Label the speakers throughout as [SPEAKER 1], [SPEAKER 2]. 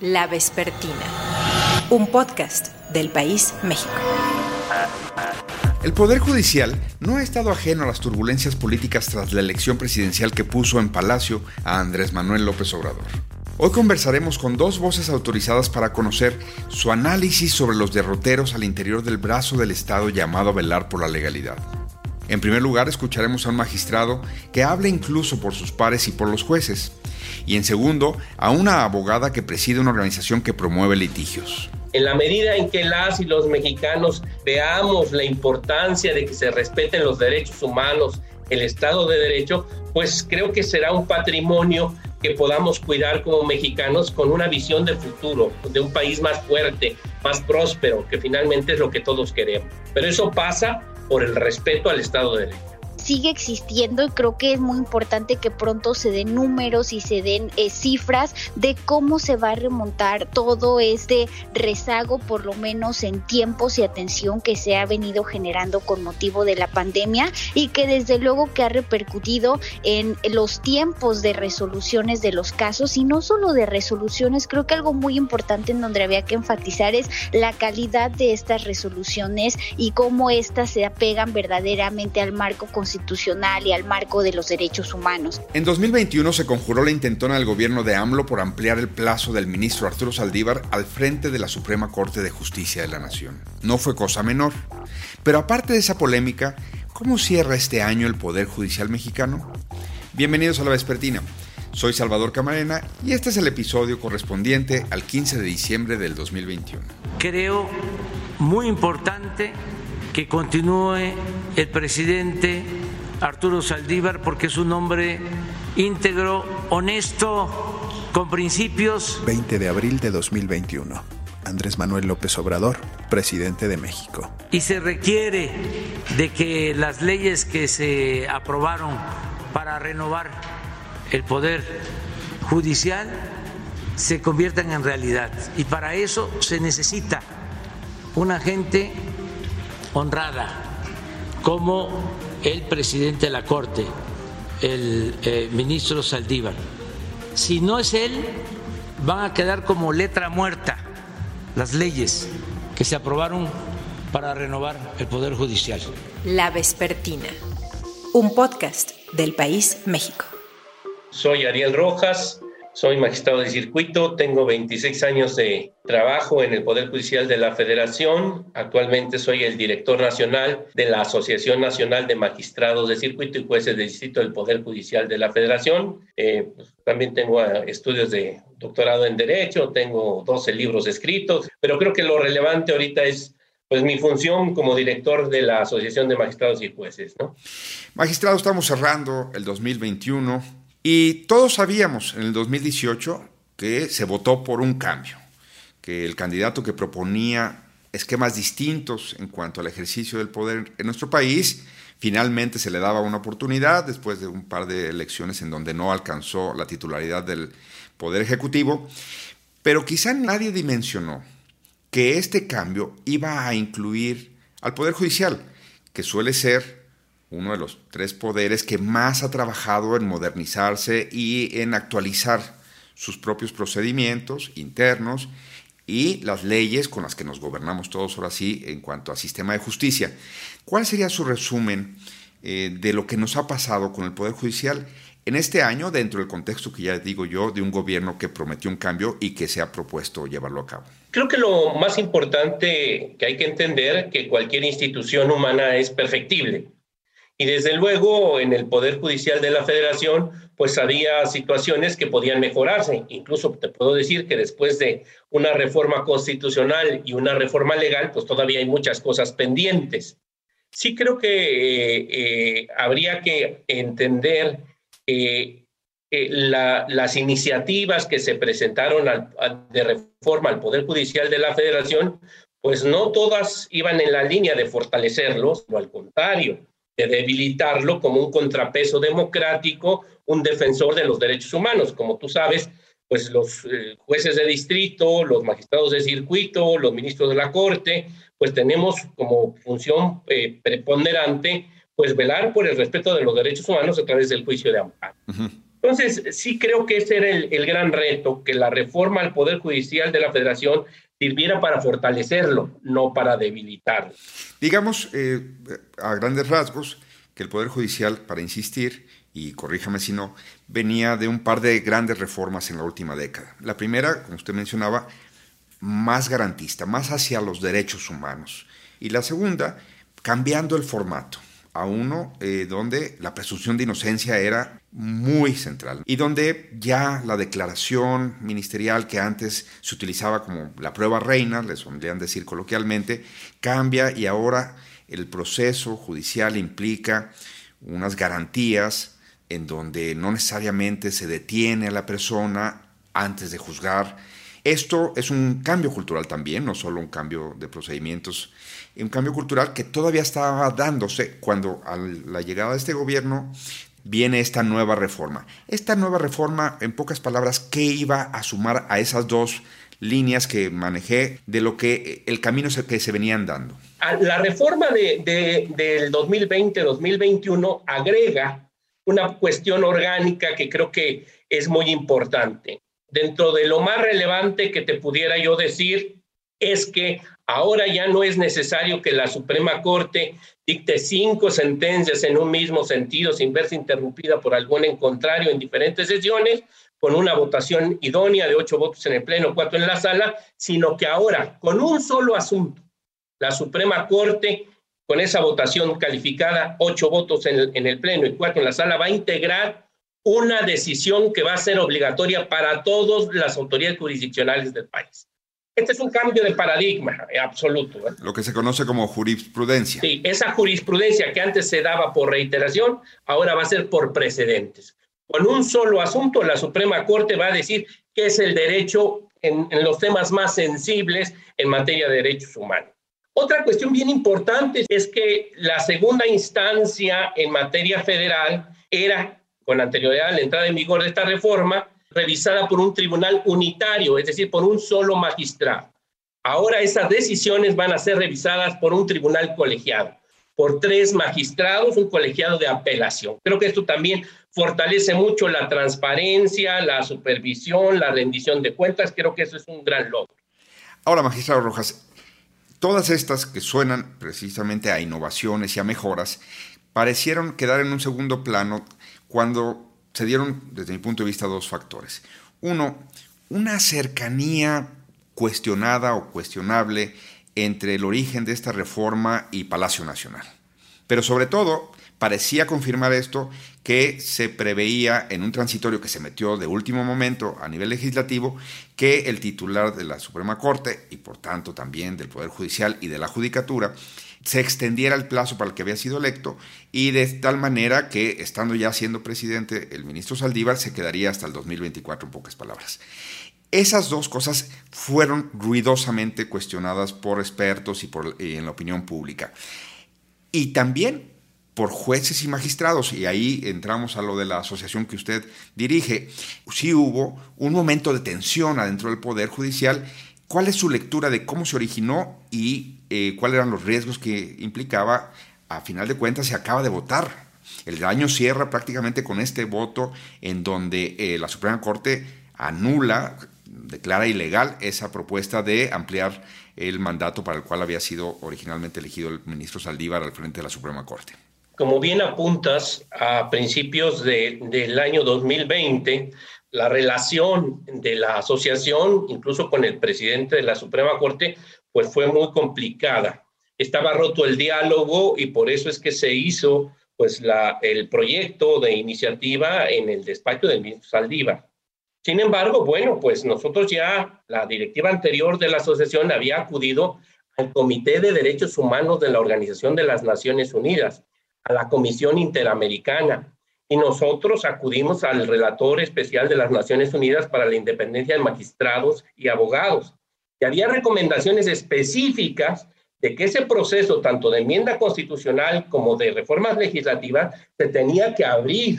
[SPEAKER 1] La Vespertina, un podcast del País México.
[SPEAKER 2] El Poder Judicial no ha estado ajeno a las turbulencias políticas tras la elección presidencial que puso en Palacio a Andrés Manuel López Obrador. Hoy conversaremos con dos voces autorizadas para conocer su análisis sobre los derroteros al interior del brazo del Estado llamado a velar por la legalidad. En primer lugar, escucharemos a un magistrado que habla incluso por sus pares y por los jueces. Y en segundo, a una abogada que preside una organización que promueve litigios.
[SPEAKER 3] En la medida en que las y los mexicanos veamos la importancia de que se respeten los derechos humanos, el Estado de Derecho, pues creo que será un patrimonio que podamos cuidar como mexicanos con una visión de futuro, de un país más fuerte, más próspero, que finalmente es lo que todos queremos. Pero eso pasa por el respeto al Estado de Derecho
[SPEAKER 4] sigue existiendo y creo que es muy importante que pronto se den números y se den eh, cifras de cómo se va a remontar todo este rezago, por lo menos en tiempos y atención que se ha venido generando con motivo de la pandemia y que desde luego que ha repercutido en los tiempos de resoluciones de los casos y no solo de resoluciones, creo que algo muy importante en donde había que enfatizar es la calidad de estas resoluciones y cómo éstas se apegan verdaderamente al marco constitucional y al marco de los derechos humanos.
[SPEAKER 2] En 2021 se conjuró la intentona del gobierno de AMLO por ampliar el plazo del ministro Arturo Saldívar al frente de la Suprema Corte de Justicia de la Nación. No fue cosa menor. Pero aparte de esa polémica, ¿cómo cierra este año el Poder Judicial mexicano? Bienvenidos a la Vespertina. Soy Salvador Camarena y este es el episodio correspondiente al 15 de diciembre del 2021.
[SPEAKER 5] Creo muy importante que continúe el presidente Arturo Saldívar porque es un hombre íntegro, honesto, con principios.
[SPEAKER 6] 20 de abril de 2021. Andrés Manuel López Obrador, presidente de México.
[SPEAKER 5] Y se requiere de que las leyes que se aprobaron para renovar el poder judicial se conviertan en realidad. Y para eso se necesita una gente honrada como el presidente de la Corte, el eh, ministro Saldívar. Si no es él, van a quedar como letra muerta las leyes que se aprobaron para renovar el Poder Judicial.
[SPEAKER 1] La Vespertina, un podcast del País México.
[SPEAKER 3] Soy Ariel Rojas, soy magistrado de circuito, tengo 26 años de trabajo en el Poder Judicial de la Federación. Actualmente soy el director nacional de la Asociación Nacional de Magistrados de Circuito y Jueces de Distrito del Poder Judicial de la Federación. Eh, pues, también tengo eh, estudios de doctorado en Derecho, tengo 12 libros escritos, pero creo que lo relevante ahorita es pues mi función como director de la Asociación de Magistrados y Jueces, ¿no?
[SPEAKER 2] Magistrado, estamos cerrando el 2021 y todos sabíamos en el 2018 que se votó por un cambio, que el candidato que proponía esquemas distintos en cuanto al ejercicio del poder en nuestro país, finalmente se le daba una oportunidad después de un par de elecciones en donde no alcanzó la titularidad del Poder Ejecutivo, pero quizá nadie dimensionó que este cambio iba a incluir al Poder Judicial, que suele ser uno de los tres poderes que más ha trabajado en modernizarse y en actualizar sus propios procedimientos internos y las leyes con las que nos gobernamos todos ahora sí en cuanto a sistema de justicia. ¿Cuál sería su resumen eh, de lo que nos ha pasado con el Poder Judicial en este año dentro del contexto que ya digo yo de un gobierno que prometió un cambio y que se ha propuesto llevarlo a cabo?
[SPEAKER 3] Creo que lo más importante que hay que entender que cualquier institución humana es perfectible y desde luego en el Poder Judicial de la Federación, pues había situaciones que podían mejorarse. Incluso te puedo decir que después de una reforma constitucional y una reforma legal, pues todavía hay muchas cosas pendientes. Sí creo que eh, eh, habría que entender que las iniciativas que se presentaron de reforma al Poder Judicial de la Federación, pues no todas iban en la línea de fortalecerlos, o al contrario, de debilitarlo como un contrapeso democrático, un defensor de los derechos humanos. Como tú sabes, pues los eh, jueces de distrito, los magistrados de circuito, los ministros de la Corte, pues tenemos como función eh, preponderante pues velar por el respeto de los derechos humanos a través del juicio de amparo. Entonces, sí creo que ese era el, gran reto, que la reforma al Poder Judicial de la Federación sirviera para fortalecerlo, no para debilitarlo.
[SPEAKER 2] Digamos, eh, a grandes rasgos, que el Poder Judicial, para insistir, y corríjame si no, venía de un par de grandes reformas en la última década. La primera, como usted mencionaba, más garantista, más hacia los derechos humanos. Y la segunda, cambiando el formato a uno eh, donde la presunción de inocencia era muy central y donde ya la declaración ministerial que antes se utilizaba como la prueba reina, les solían decir coloquialmente, cambia y ahora el proceso judicial implica unas garantías en donde no necesariamente se detiene a la persona antes de juzgar. Esto es un cambio cultural también, no solo un cambio de procedimientos un cambio cultural que todavía estaba dándose cuando a la llegada de este gobierno viene esta nueva reforma. Esta nueva reforma, en pocas palabras, ¿qué iba a sumar a esas dos líneas que manejé de lo que el camino que se venían dando?
[SPEAKER 3] La reforma de, del 2020-2021 agrega una cuestión orgánica que creo que es muy importante. Dentro de lo más relevante que te pudiera yo decir es que Ahora ya no es necesario que la Suprema Corte dicte cinco sentencias en un mismo sentido sin verse interrumpida por algún en contrario en diferentes sesiones, con una votación idónea de ocho votos en el Pleno, cuatro en la sala, sino que ahora, con un solo asunto, la Suprema Corte, con esa votación calificada, ocho votos en el, en el Pleno y cuatro en la sala, va a integrar una decisión que va a ser obligatoria para todas las autoridades jurisdiccionales del país. Este es un cambio de paradigma eh, absoluto. ¿eh?
[SPEAKER 2] Lo que se conoce como jurisprudencia.
[SPEAKER 3] Sí, esa jurisprudencia que antes se daba por reiteración, ahora va a ser por precedentes. Con un solo asunto, la Suprema Corte va a decir qué es el derecho en, en los temas más sensibles en materia de derechos humanos. Otra cuestión bien importante es que la segunda instancia en materia federal era, con anterioridad a la entrada en vigor de esta reforma, revisada por un tribunal unitario, es decir, por un solo magistrado. Ahora esas decisiones van a ser revisadas por un tribunal colegiado, por tres magistrados, un colegiado de apelación. Creo que esto también fortalece mucho la transparencia, la supervisión, la rendición de cuentas. Creo que eso es un gran logro.
[SPEAKER 2] Ahora, magistrado Rojas, todas estas que suenan precisamente a innovaciones y a mejoras, parecieron quedar en un segundo plano cuando se dieron, desde mi punto de vista, dos factores. Uno, una cercanía cuestionada o cuestionable entre el origen de esta reforma y Palacio Nacional. Pero sobre todo, parecía confirmar esto que se preveía en un transitorio que se metió de último momento a nivel legislativo que el titular de la Suprema Corte y por tanto también del Poder Judicial y de la Judicatura se extendiera el plazo para el que había sido electo y de tal manera que, estando ya siendo presidente, el ministro Saldívar se quedaría hasta el 2024, en pocas palabras. Esas dos cosas fueron ruidosamente cuestionadas por expertos y, por, en la opinión pública. Y también por jueces y magistrados, y ahí entramos a lo de la asociación que usted dirige, sí hubo un momento de tensión adentro del Poder Judicial. ¿Cuál es su lectura de cómo se originó y eh, cuáles eran los riesgos que implicaba, a final de cuentas se acaba de votar. El año cierra prácticamente con este voto en donde eh, la Suprema Corte anula, declara ilegal esa propuesta de ampliar el mandato para el cual había sido originalmente elegido el ministro Saldívar al frente de la Suprema Corte.
[SPEAKER 3] Como bien apuntas, a principios del año 2020, la relación de la asociación, incluso con el presidente de la Suprema Corte, pues fue muy complicada. Estaba roto el diálogo y por eso es que se hizo pues la, el proyecto de iniciativa en el despacho del ministro Saldívar. Sin embargo, bueno, pues nosotros ya, la directiva anterior de la asociación había acudido al Comité de Derechos Humanos de la Organización de las Naciones Unidas, a la Comisión Interamericana, y nosotros acudimos al relator especial de las Naciones Unidas para la Independencia de Magistrados y Abogados, y había recomendaciones específicas de que ese proceso, tanto de enmienda constitucional como de reformas legislativas, se tenía que abrir,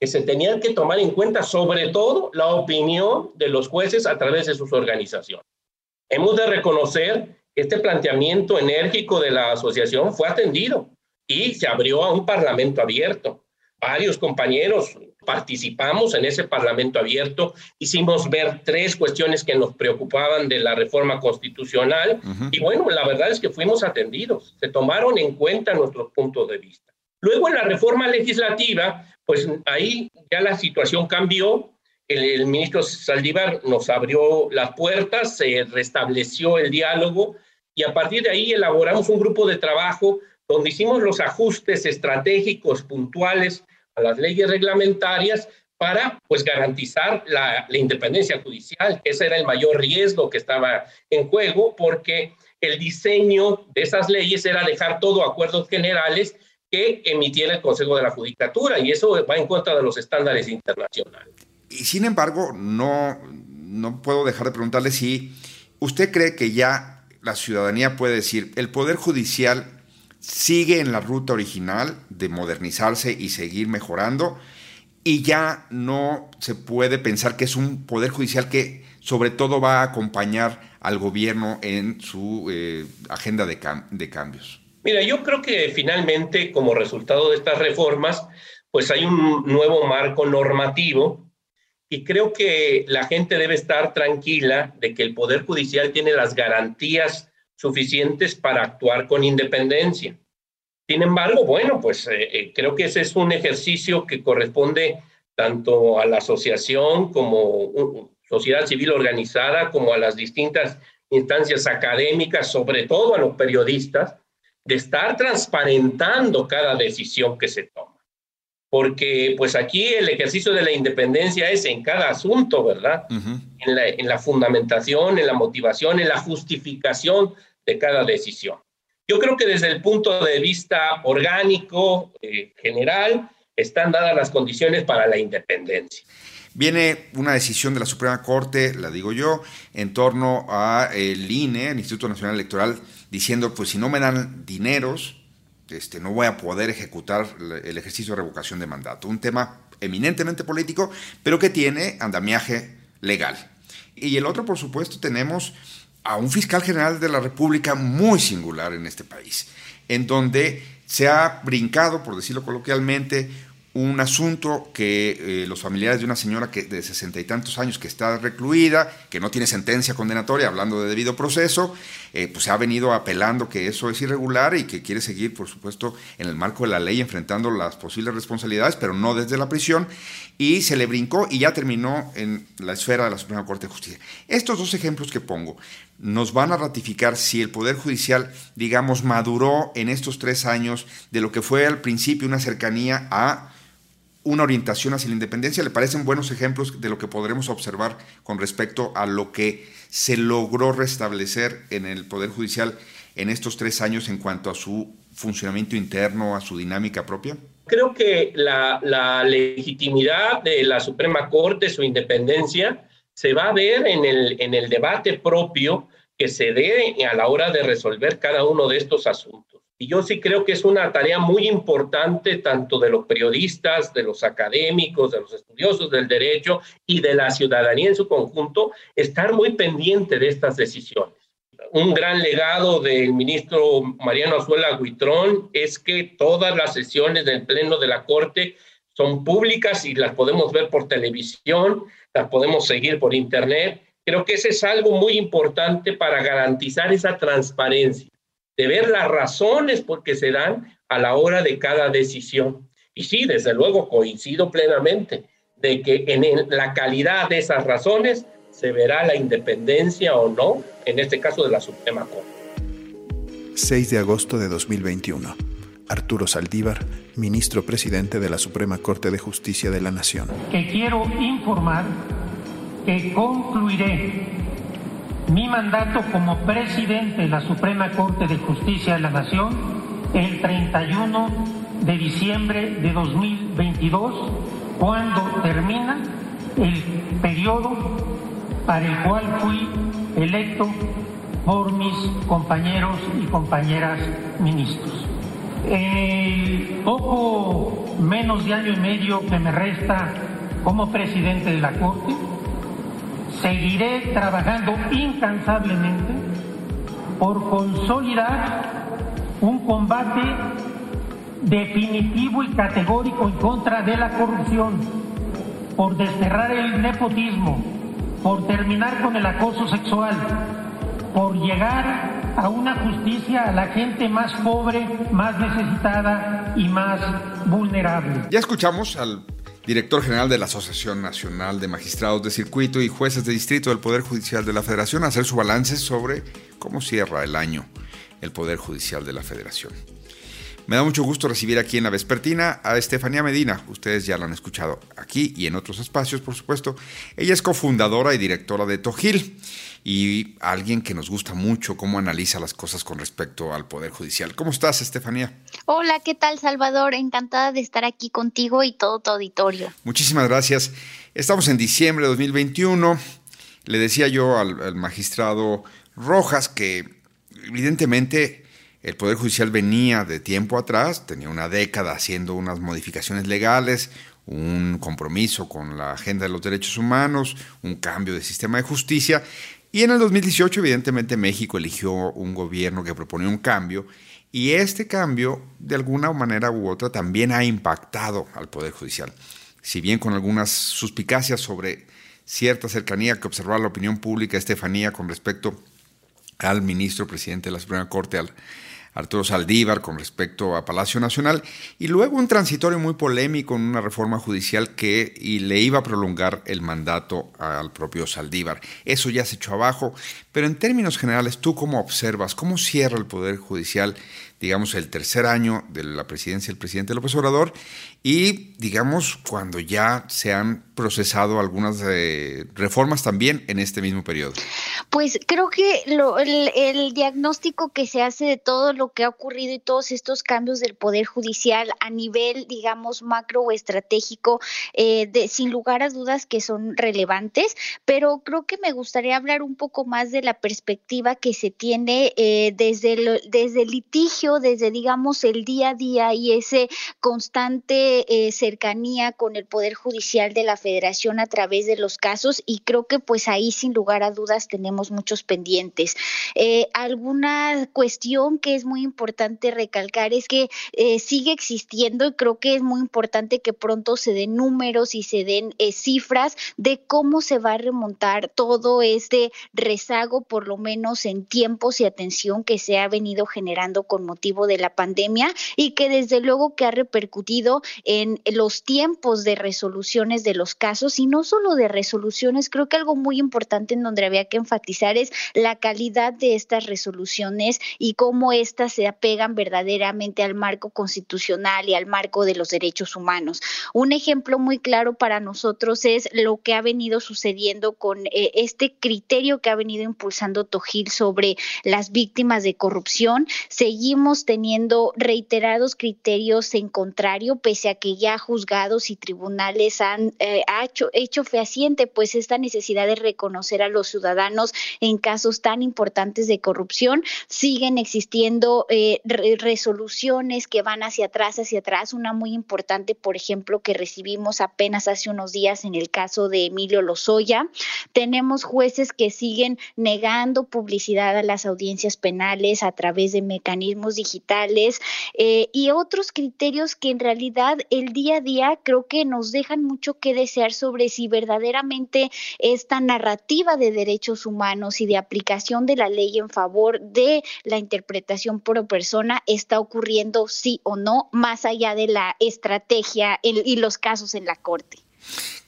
[SPEAKER 3] que se tenía que tomar en cuenta sobre todo la opinión de los jueces a través de sus organizaciones. Hemos de reconocer que este planteamiento enérgico de la asociación fue atendido y se abrió a un parlamento abierto. Varios compañeros participamos en ese Parlamento abierto, hicimos ver tres cuestiones que nos preocupaban de la reforma constitucional y bueno, la verdad es que fuimos atendidos, se tomaron en cuenta nuestros puntos de vista. Luego en la reforma legislativa, pues ahí ya la situación cambió, el, ministro Saldívar nos abrió las puertas, se restableció el diálogo y a partir de ahí elaboramos un grupo de trabajo donde hicimos los ajustes estratégicos puntuales a las leyes reglamentarias para pues garantizar la, la, independencia judicial, que ese era el mayor riesgo que estaba en juego, porque el diseño de esas leyes era dejar todo acuerdos generales que emitiera el Consejo de la Judicatura, y eso va en contra de los estándares internacionales.
[SPEAKER 2] Y sin embargo, no, no puedo dejar de preguntarle si usted cree que ya la ciudadanía puede decir, el Poder Judicial sigue en la ruta original de modernizarse y seguir mejorando, y ya no se puede pensar que es un Poder Judicial que sobre todo va a acompañar al gobierno en su eh, agenda de, de cambios.
[SPEAKER 3] Mira, yo creo que finalmente, como resultado de estas reformas, pues hay un nuevo marco normativo y creo que la gente debe estar tranquila de que el Poder Judicial tiene las garantías suficientes para actuar con independencia. Sin embargo, bueno, pues eh, eh, creo que ese es un ejercicio que corresponde tanto a la asociación como sociedad civil organizada, como a las distintas instancias académicas, sobre todo a los periodistas, de estar transparentando cada decisión que se toma porque pues aquí el ejercicio de la independencia es en cada asunto, ¿verdad? en, la, fundamentación, en la motivación, en la justificación de cada decisión. Yo creo que desde el punto de vista orgánico, eh, general, están dadas las condiciones para la independencia.
[SPEAKER 2] Viene una decisión de la Suprema Corte, la digo yo, en torno a INE, el Instituto Nacional Electoral, diciendo, pues si no me dan dineros, este, no voy a poder ejecutar el ejercicio de revocación de mandato. Un tema eminentemente político, pero que tiene andamiaje legal. Y el otro, por supuesto, tenemos a un fiscal general de la República muy singular en este país, en donde se ha brincado, por decirlo coloquialmente, un asunto que eh, los familiares de una señora que de sesenta y tantos años que está recluida, que no tiene sentencia condenatoria, hablando de debido proceso, eh, pues se ha venido apelando que eso es irregular y que quiere seguir, por supuesto, en el marco de la ley enfrentando las posibles responsabilidades, pero no desde la prisión, y se le brincó y ya terminó en la esfera de la Suprema Corte de Justicia. Estos dos ejemplos que pongo nos van a ratificar si el Poder Judicial, digamos, maduró en estos tres años de lo que fue al principio una cercanía a una orientación hacia la independencia. ¿Le parecen buenos ejemplos de lo que podremos observar con respecto a lo que se logró restablecer en el Poder Judicial en estos tres años en cuanto a su funcionamiento interno, a su dinámica propia?
[SPEAKER 3] Creo que la, legitimidad de la Suprema Corte, su independencia, se va a ver en el, en el debate propio que se dé a la hora de resolver cada uno de estos asuntos. Y yo sí creo que es una tarea muy importante tanto de los periodistas, de los académicos, de los estudiosos del derecho y de la ciudadanía en su conjunto, estar muy pendiente de estas decisiones. Un gran legado del ministro Mariano Azuela Guitrón es que todas las sesiones del Pleno de la Corte son públicas y las podemos ver por televisión, las podemos seguir por Internet. Creo que ese es algo muy importante para garantizar esa transparencia de ver las razones por qué se dan a la hora de cada decisión. Y sí, desde luego coincido plenamente de que en la calidad de esas razones se verá la independencia o no, en este caso de la Suprema Corte.
[SPEAKER 6] 6 de agosto de 2021. Arturo Saldívar, ministro presidente de la Suprema Corte de Justicia de la Nación.
[SPEAKER 7] Que quiero informar que concluiré mi mandato como presidente de la Suprema Corte de Justicia de la Nación el 31 de diciembre de 2022, cuando termina el periodo para el cual fui electo por mis compañeros y compañeras ministros. El poco menos de año y medio que me resta como presidente de la Corte, seguiré trabajando incansablemente por consolidar un combate definitivo y categórico en contra de la corrupción, por desterrar el nepotismo, por terminar con el acoso sexual, por llegar a una justicia a la gente más pobre, más necesitada y más vulnerable.
[SPEAKER 2] Ya escuchamos al director general de la Asociación Nacional de Magistrados de Circuito y Jueces de Distrito del Poder Judicial de la Federación hacer su balance sobre cómo cierra el año el Poder Judicial de la Federación. Me da mucho gusto recibir aquí en la Vespertina a Estefanía Medina. Ustedes ya la han escuchado aquí y en otros espacios, por supuesto. Ella es cofundadora y directora de Tojil y alguien que nos gusta mucho cómo analiza las cosas con respecto al Poder Judicial. ¿Cómo estás, Estefanía?
[SPEAKER 4] Hola, ¿qué tal, Salvador? Encantada de estar aquí contigo y todo tu auditorio.
[SPEAKER 2] Muchísimas gracias. Estamos en diciembre de 2021. Le decía yo al, al magistrado Rojas que evidentemente el Poder Judicial venía de tiempo atrás, tenía una década haciendo unas modificaciones legales, un compromiso con la agenda de los derechos humanos, un cambio de sistema de justicia. Y en el 2018, evidentemente, México eligió un gobierno que proponía un cambio y este cambio, de alguna manera u otra, también ha impactado al Poder Judicial. Si bien con algunas suspicacias sobre cierta cercanía que observaba la opinión pública, Estefanía, con respecto al ministro presidente de la Suprema Corte, al Arturo Saldívar con respecto a Palacio Nacional y luego un transitorio muy polémico en una reforma judicial que y le iba a prolongar el mandato al propio Saldívar. Eso ya se echó abajo, pero en términos generales, ¿tú cómo observas? ¿Cómo cierra el Poder Judicial digamos, el tercer año de la presidencia del presidente López Obrador y, digamos, cuando ya se han procesado algunas eh, reformas también en este mismo periodo?
[SPEAKER 4] Pues creo que el, diagnóstico que se hace de todo lo que ha ocurrido y todos estos cambios del Poder Judicial a nivel, digamos, macro o estratégico, eh, de, sin lugar a dudas que son relevantes, pero creo que me gustaría hablar un poco más de la perspectiva que se tiene eh, desde, desde el litigio desde, digamos, el día a día y ese constante eh, cercanía con el Poder Judicial de la Federación a través de los casos y creo que pues ahí sin lugar a dudas tenemos muchos pendientes. Eh, alguna cuestión que es muy importante recalcar es que eh, sigue existiendo y creo que es muy importante que pronto se den números y se den cifras de cómo se va a remontar todo este rezago, por lo menos en tiempos y atención que se ha venido generando con de la pandemia y que desde luego que ha repercutido en los tiempos de resoluciones de los casos y no solo de resoluciones, creo que algo muy importante en donde había que enfatizar es la calidad de estas resoluciones y cómo éstas se apegan verdaderamente al marco constitucional y al marco de los derechos humanos. Un ejemplo muy claro para nosotros es lo que ha venido sucediendo con eh, este criterio que ha venido impulsando Tojil sobre las víctimas de corrupción. Seguimos teniendo reiterados criterios en contrario, pese a que ya juzgados y tribunales han eh, hecho, hecho fehaciente pues esta necesidad de reconocer a los ciudadanos en casos tan importantes de corrupción. Siguen existiendo eh, resoluciones que van hacia atrás, hacia atrás. Una muy importante, por ejemplo, que recibimos apenas hace unos días en el caso de Emilio Lozoya. Tenemos jueces que siguen negando publicidad a las audiencias penales a través de mecanismos digitales eh, y otros criterios que en realidad el día a día creo que nos dejan mucho que desear sobre si verdaderamente esta narrativa de derechos humanos y de aplicación de la ley en favor de la interpretación por persona está ocurriendo sí o no, más allá de la estrategia y los casos en la Corte.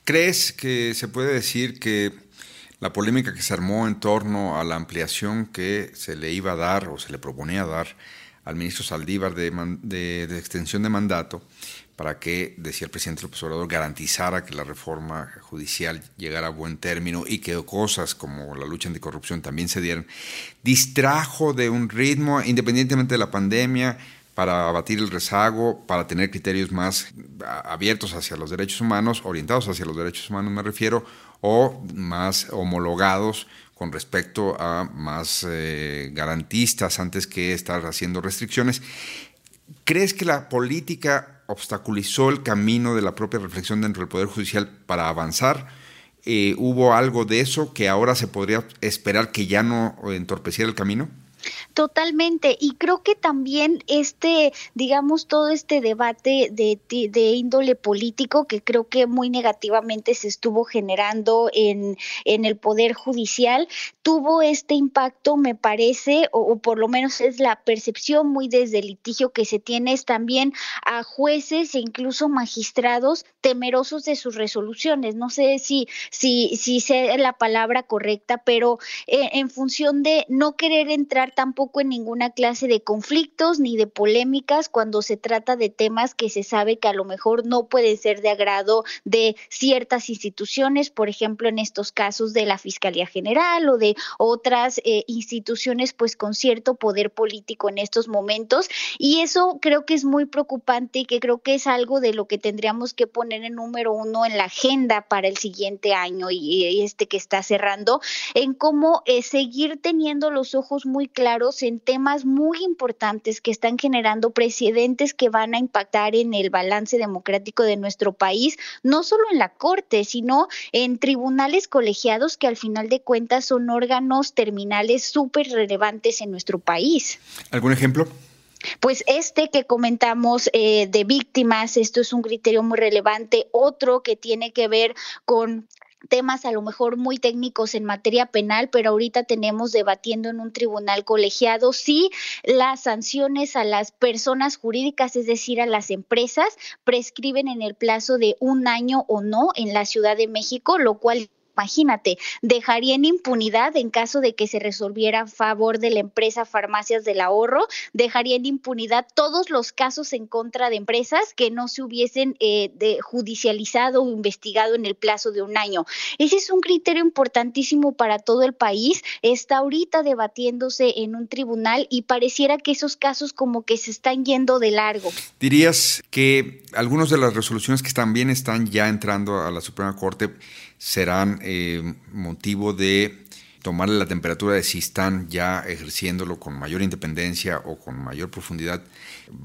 [SPEAKER 2] ¿Crees que se puede decir que la polémica que se armó en torno a la ampliación que se le iba a dar o se le proponía dar al ministro Saldívar de, extensión de mandato para que, decía el presidente López Obrador, garantizara que la reforma judicial llegara a buen término y que cosas como la lucha anticorrupción también se dieran, distrajo de un ritmo, independientemente de la pandemia, para abatir el rezago, para tener criterios más abiertos hacia los derechos humanos, orientados hacia los derechos humanos me refiero, o más homologados con respecto a más eh, garantistas antes que estar haciendo restricciones. ¿Crees que la política obstaculizó el camino de la propia reflexión dentro del Poder Judicial para avanzar? Eh, ¿Hubo algo de eso que ahora se podría esperar que ya no entorpeciera el camino?
[SPEAKER 4] Totalmente, y creo que también este, digamos, todo este debate de, de, índole político que creo que muy negativamente se estuvo generando en, en el Poder Judicial, tuvo este impacto, me parece, o, por lo menos es la percepción muy desde litigio que se tiene, es también a jueces e incluso magistrados temerosos de sus resoluciones. No sé si, si, si sea la palabra correcta, pero eh, en función de no querer entrar tampoco en ninguna clase de conflictos ni de polémicas cuando se trata de temas que se sabe que a lo mejor no pueden ser de agrado de ciertas instituciones, por ejemplo, en estos casos de la Fiscalía General o de otras eh, instituciones pues con cierto poder político en estos momentos. Y eso creo que es muy preocupante y que creo que es algo de lo que tendríamos que poner en número uno en la agenda para el siguiente año y, este que está cerrando, en cómo eh, seguir teniendo los ojos muy claros en temas muy importantes que están generando precedentes que van a impactar en el balance democrático de nuestro país, no solo en la Corte, sino en tribunales colegiados que al final de cuentas son órganos terminales súper relevantes en nuestro país.
[SPEAKER 2] ¿Algún ejemplo?
[SPEAKER 4] Pues este que comentamos eh, de víctimas, esto es un criterio muy relevante. Otro que tiene que ver con temas a lo mejor muy técnicos en materia penal, pero ahorita tenemos debatiendo en un tribunal colegiado si las sanciones a las personas jurídicas, es decir, a las empresas, prescriben en el plazo de un año o no en la Ciudad de México, lo cual Imagínate, dejaría en impunidad en caso de que se resolviera a favor de la empresa Farmacias del Ahorro, dejaría en impunidad todos los casos en contra de empresas que no se hubiesen eh, judicializado o investigado en el plazo de un año. Ese es un criterio importantísimo para todo el país. Está ahorita debatiéndose en un tribunal y pareciera que esos casos como que se están yendo de largo.
[SPEAKER 2] Dirías que algunas de las resoluciones que también están ya entrando a la Suprema Corte serán eh, motivo de tomarle la temperatura de si están ya ejerciéndolo con mayor independencia o con mayor profundidad.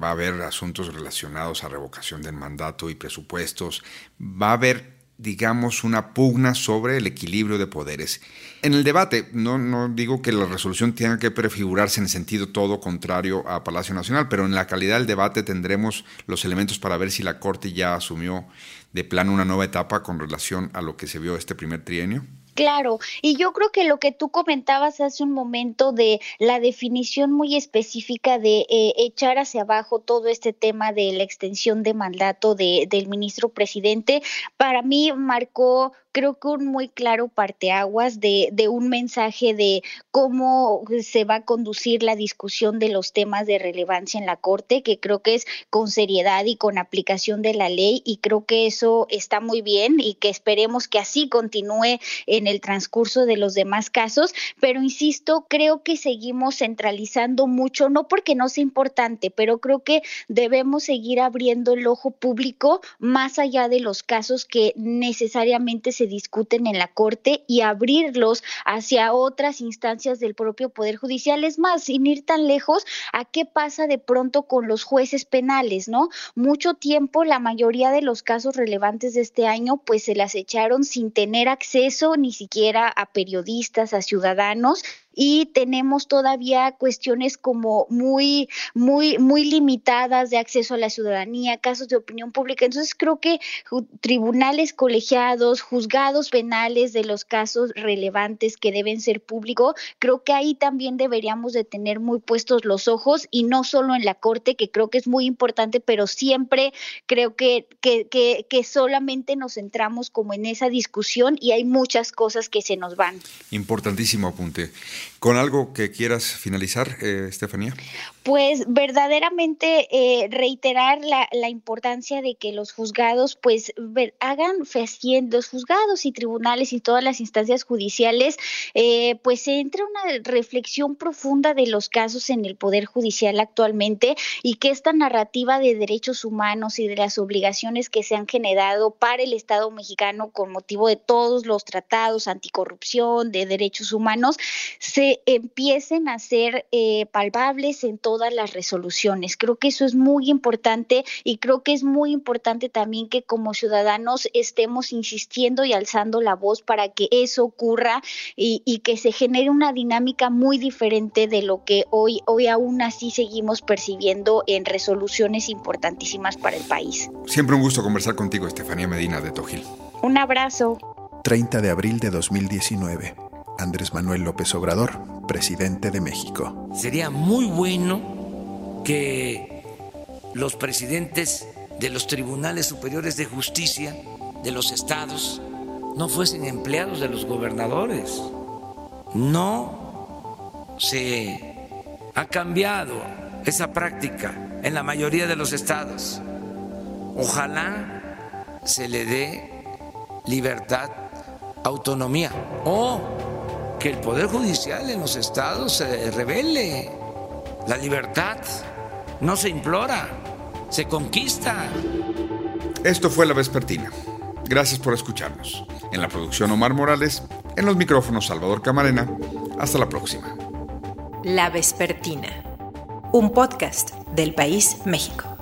[SPEAKER 2] Va a haber asuntos relacionados a revocación del mandato y presupuestos. Va a haber digamos, una pugna sobre el equilibrio de poderes. En el debate, no, no digo que la resolución tenga que prefigurarse en sentido todo contrario a Palacio Nacional, pero en la calidad del debate tendremos los elementos para ver si la Corte ya asumió de plano una nueva etapa con relación a lo que se vio este primer trienio?
[SPEAKER 4] Claro, y yo creo que lo que tú comentabas hace un momento de la definición muy específica de eh, echar hacia abajo todo este tema de la extensión de mandato de, del ministro presidente, para mí marcó creo que un muy claro parteaguas de, de un mensaje de cómo se va a conducir la discusión de los temas de relevancia en la Corte, que creo que es con seriedad y con aplicación de la ley, y creo que eso está muy bien y que esperemos que así continúe en el transcurso de los demás casos, pero insisto, creo que seguimos centralizando mucho, no porque no sea importante, pero creo que debemos seguir abriendo el ojo público más allá de los casos que necesariamente se discuten en la Corte y abrirlos hacia otras instancias del propio Poder Judicial. Es más, sin ir tan lejos, ¿a qué pasa de pronto con los jueces penales, no? Mucho tiempo, la mayoría de los casos relevantes de este año, pues se las echaron sin tener acceso ni siquiera a periodistas, a ciudadanos, y tenemos todavía cuestiones como muy, muy, muy limitadas de acceso a la ciudadanía, casos de opinión pública. Entonces creo que tribunales colegiados, juzgados penales de los casos relevantes que deben ser públicos, creo que ahí también deberíamos de tener muy puestos los ojos y no solo en la corte, que creo que es muy importante, pero siempre creo que, que, que, que solamente nos centramos como en esa discusión y hay muchas cosas que se nos van.
[SPEAKER 2] Importantísimo apunte. ¿Con algo que quieras finalizar, eh, Estefanía?
[SPEAKER 4] Pues verdaderamente eh, reiterar la, importancia de que los juzgados pues hagan fehaciendo, los juzgados y tribunales y todas las instancias judiciales eh, pues se entre una reflexión profunda de los casos en el Poder Judicial actualmente y que esta narrativa de derechos humanos y de las obligaciones que se han generado para el Estado mexicano con motivo de todos los tratados anticorrupción, de derechos humanos, se empiecen a ser eh, palpables en todas las resoluciones. Creo que eso es muy importante y creo que es muy importante también que como ciudadanos estemos insistiendo y alzando la voz para que eso ocurra y, y que se genere una dinámica muy diferente de lo que hoy, hoy aún así seguimos percibiendo en resoluciones importantísimas para el país.
[SPEAKER 2] Siempre un gusto conversar contigo, Estefanía Medina de Tojil.
[SPEAKER 4] Un abrazo.
[SPEAKER 6] 30 de abril de 2019. Andrés Manuel López Obrador, presidente de México.
[SPEAKER 5] Sería muy bueno que los presidentes de los tribunales superiores de justicia de los estados no fuesen empleados de los gobernadores. No se ha cambiado esa práctica en la mayoría de los estados. Ojalá se le dé libertad, autonomía o que el Poder Judicial en los estados se revele. La libertad no se implora, se conquista.
[SPEAKER 2] Esto fue La Vespertina. Gracias por escucharnos. En la producción Omar Morales, en los micrófonos Salvador Camarena. Hasta la próxima.
[SPEAKER 1] La Vespertina, un podcast del País México.